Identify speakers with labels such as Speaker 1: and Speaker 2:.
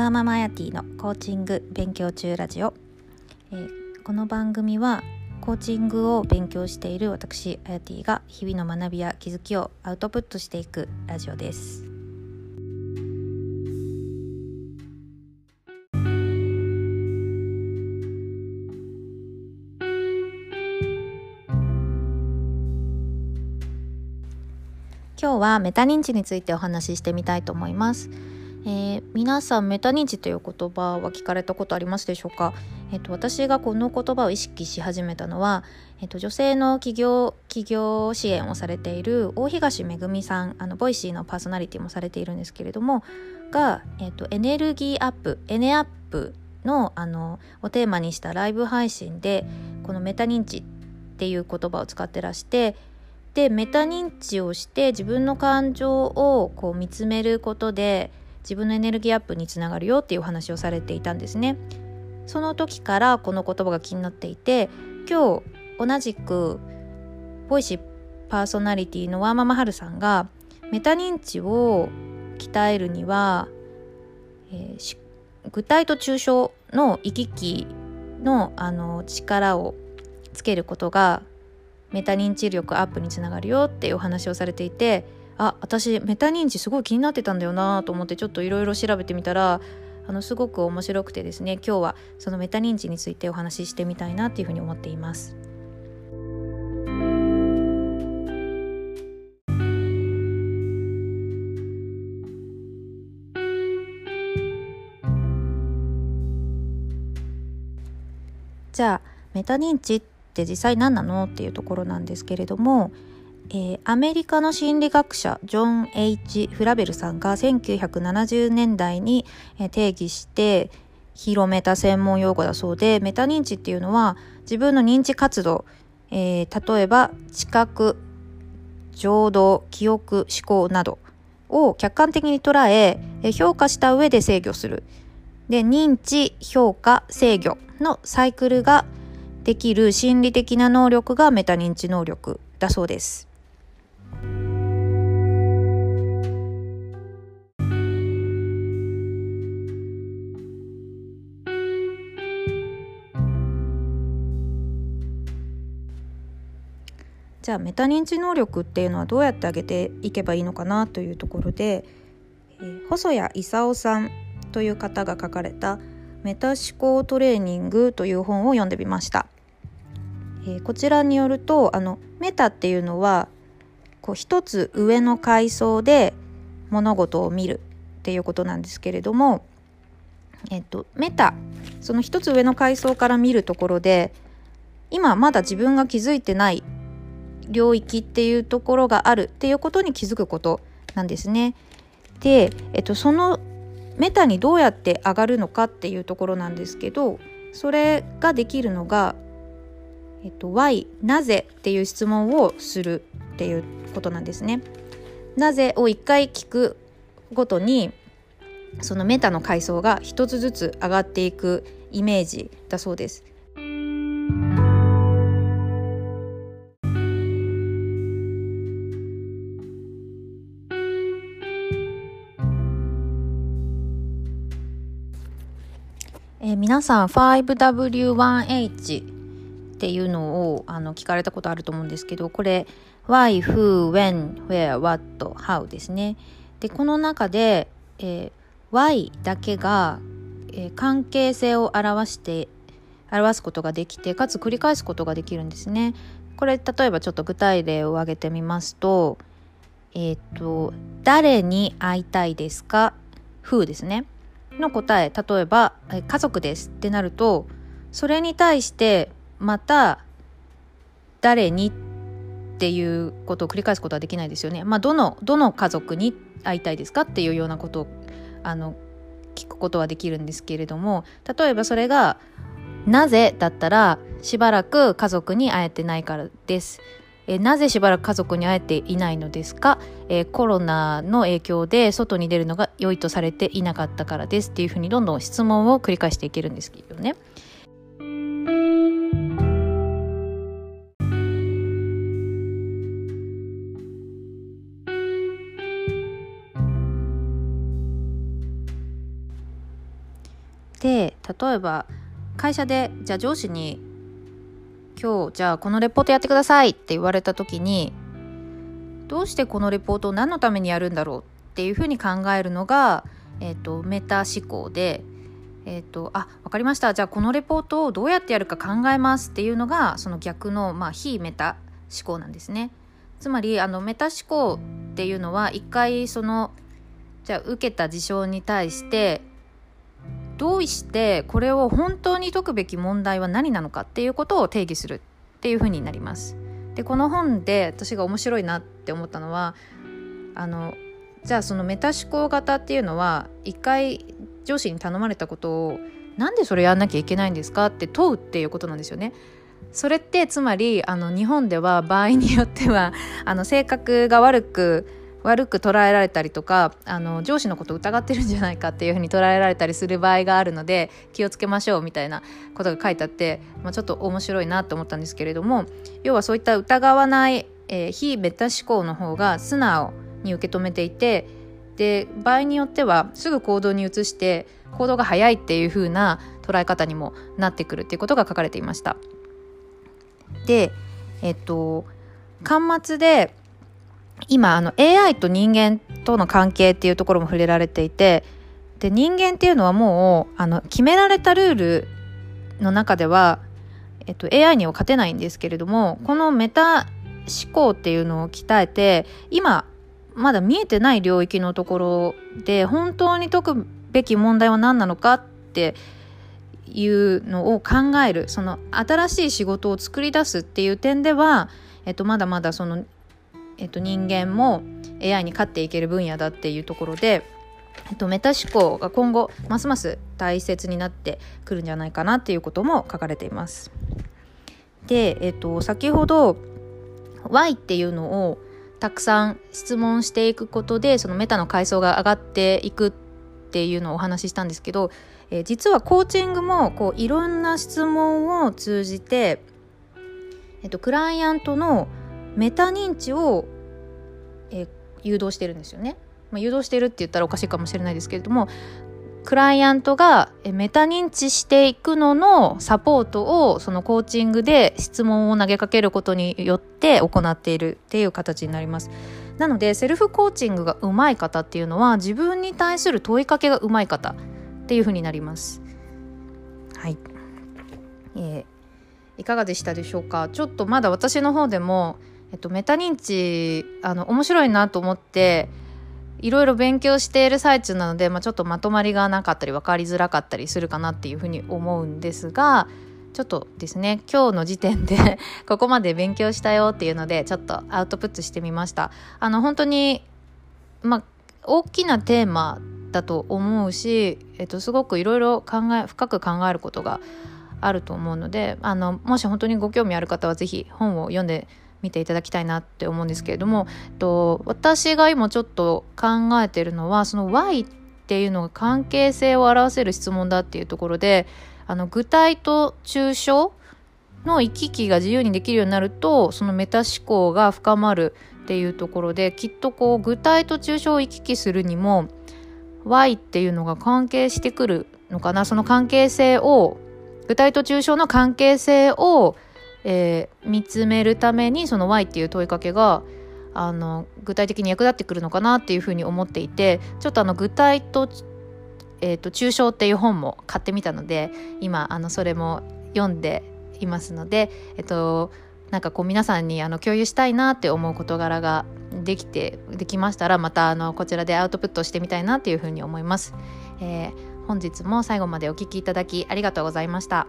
Speaker 1: ワーママヤティのコーチング勉強中ラジオ、えー、この番組はコーチングを勉強している私あやティが日々の学びや気づきをアウトプットしていくラジオです今日はメタ認知についてお話ししてみたいと思います。えー、皆さんメタ認知という言葉は聞かれたことありますでしょうか、えーと、私がこの言葉を意識し始めたのは、えーと、女性の起業起業支援をされている大東めぐみさんあの Voicy のパーソナリティもされているんですけれどもが、えーと、とエネルギーアップエネアップのあのをテーマにしたライブ配信でこのメタ認知っていう言葉を使ってらしてでメタ認知をして自分の感情をこう見つめることで自分のエネルギーアップにつながるよっていうお話をされていたんですね。その時からこの言葉が気になっていて今日同じくボイシーパーソナリティのワーママハルさんがメタ認知を鍛えるには、えー、具体と抽象の行き来のあの力をつけることがメタ認知力アップにつながるよっていうお話をされていてあ私メタ認知すごい気になってたんだよなと思ってちょっといろいろ調べてみたらあのすごく面白くてですね今日はそのメタ認知についてお話ししてみたいなっていうふうに思っています。じゃあメタ認知って実際何なのっていうところなんですけれども、えー、アメリカの心理学者ジョン・ H・ フラベルさんが1970年代に定義して広めた専門用語だそうでメタ認知っていうのは自分の認知活動、えー、例えば知覚情動記憶思考などを客観的に捉え評価した上で制御するで認知評価制御のサイクルができる心理的な能力がメタ認知能力だそうです。じゃあメタ認知能力っていうのはどうやって上げていけばいいのかなというところで、えー、細谷勲さんという方が書かれたメタ思考トレーニングという本を読んでみました。えー、こちらによるとあのメタっていうのはこう一つ上の階層で物事を見るっていうことなんですけれども、えっと、メタその一つ上の階層から見るところで今まだ自分が気づいてない領域っていうところがあるっていうことに気づくことなんですね。で、えっと、そのメタにどうやって上がるのかっていうところなんですけどそれができるのが、えっと、Y なぜっていう質問をするっていうことなんですね。なぜを一回聞くごとにそのメタの階層が一つずつ上がっていくイメージだそうです。え、皆さん 5W1H っていうのをあの聞かれたことあると思うんですけどこれ Why, Who, When, Where, What, How ですね。でこの中で、えー、Why だけが、えー、関係性を表して表すことができてかつ繰り返すことができるんですね。これ例えばちょっと具体例を挙げてみますとえっ、と誰に会いたいですか？Who ですね。の答え例えば「家族です」ってなるとそれに対してまた「誰に?」っていうことを繰り返すことはできないですよね。まあ、どのどの家族に会いたいですかっていうようなことをあの聞くことはできるんですけれども例えばそれが「なぜ?」だったらしばらく家族に会えてないからです。えなぜしばらく家族に会えていないのですか、えコロナの影響で外に出るのが良いとされていなかったからですっていうふうにどんどん質問を繰り返していけるんですけどね。で例えば会社でじゃあ上司に今日じゃあこのレポートやってくださいって言われた時にどうしてこのレポートを何のためにやるんだろうっていうふうに考えるのが、えーと、メタ思考で、えーと、あ分かりましたじゃあこのレポートをどうやってやるか考えますっていうのがその逆の、まあ、非メタ思考なんですね。つまりあのメタ思考っていうのは一回そのじゃあ受けた事象に対してどうしてこれを本当に解くべき問題は何なのかっていうことを定義するっていうふうになります。でこの本で私が面白いなって思ったのはあのじゃあそのメタ思考型っていうのは一回上司に頼まれたことをなんでそれやんなきゃいけないんですかって問うっていうことなんですよね。それってつまりあの日本では場合によってはあの性格が悪く悪く捉えられたりとかあの上司のこと疑ってるんじゃないかっていうふうに捉えられたりする場合があるので気をつけましょうみたいなことが書いてあって、まあ、ちょっと面白いなと思ったんですけれども要はそういった疑わない、えー、非メタ思考の方が素直に受け止めていてで場合によってはすぐ行動に移して行動が早いっていう風な捉え方にもなってくるっていうことが書かれていました。でえっと端末で今あの AI と人間との関係っていうところも触れられていてで人間っていうのはもうあの決められたルールの中では、えっと、AI には勝てないんですけれどもこのメタ思考っていうのを鍛えて今まだ見えてない領域のところで本当に解くべき問題は何なのかっていうのを考えるその新しい仕事を作り出すっていう点では、えっと、まだまだそのえっと、人間も AI に勝っていける分野だっていうところで、えっと、メタ思考が今後ますます大切になってくるんじゃないかなっていうことも書かれています。で、えっと、先ほど Y っていうのをたくさん質問していくことでそのメタの階層が上がっていくっていうのをお話ししたんですけど、えー、実はコーチングもこういろんな質問を通じて、えっと、クライアントのメタ認知を、え、誘導してるんですよね。まあ、誘導してるって言ったらおかしいかもしれないですけれどもクライアントがメタ認知していくののサポートをそのコーチングで質問を投げかけることによって行っているっていう形になります。なのでセルフコーチングが上手い方っていうのは自分に対する問いかけが上手い方っていうふうになります。はい、えー、いかがでしたでしょうか？ちょっとまだ私の方でもえっと、メタ認知あの面白いなと思っていろいろ勉強している最中なので、まあ、ちょっとまとまりがなかったり分かりづらかったりするかなっていうふうに思うんですがちょっとですね今日の時点で ここまで勉強したよっていうのでちょっとアウトプットしてみました。あの本当にまあ大きなテーマだと思うし、えっと、すごくいろいろ考え深く考えることがあると思うのであのもし本当にご興味ある方は是非本を読んで見ていただきたいなって思うんですけれども、と、私が今ちょっと考えてるのはその Y っていうのが関係性を表せる質問だっていうところであの具体と抽象の行き来が自由にできるようになるとそのメタ思考が深まるっていうところできっとこう具体と抽象を行き来するにも Y っていうのが関係してくるのかなその関係性を具体と抽象の関係性をえー、見つめるためにその Y っていう問いかけがあの具体的に役立ってくるのかなっていうふうに思っていてちょっとあの具体と,、えーと、抽象っていう本も買ってみたので今あのそれも読んでいますので、えっ、ー、となんかこう皆さんにあの共有したいなって思う事柄ができてできましたらまたあのこちらでアウトプットしてみたいなっていうふうに思います、えー、本日も最後までお聴きいただきありがとうございました。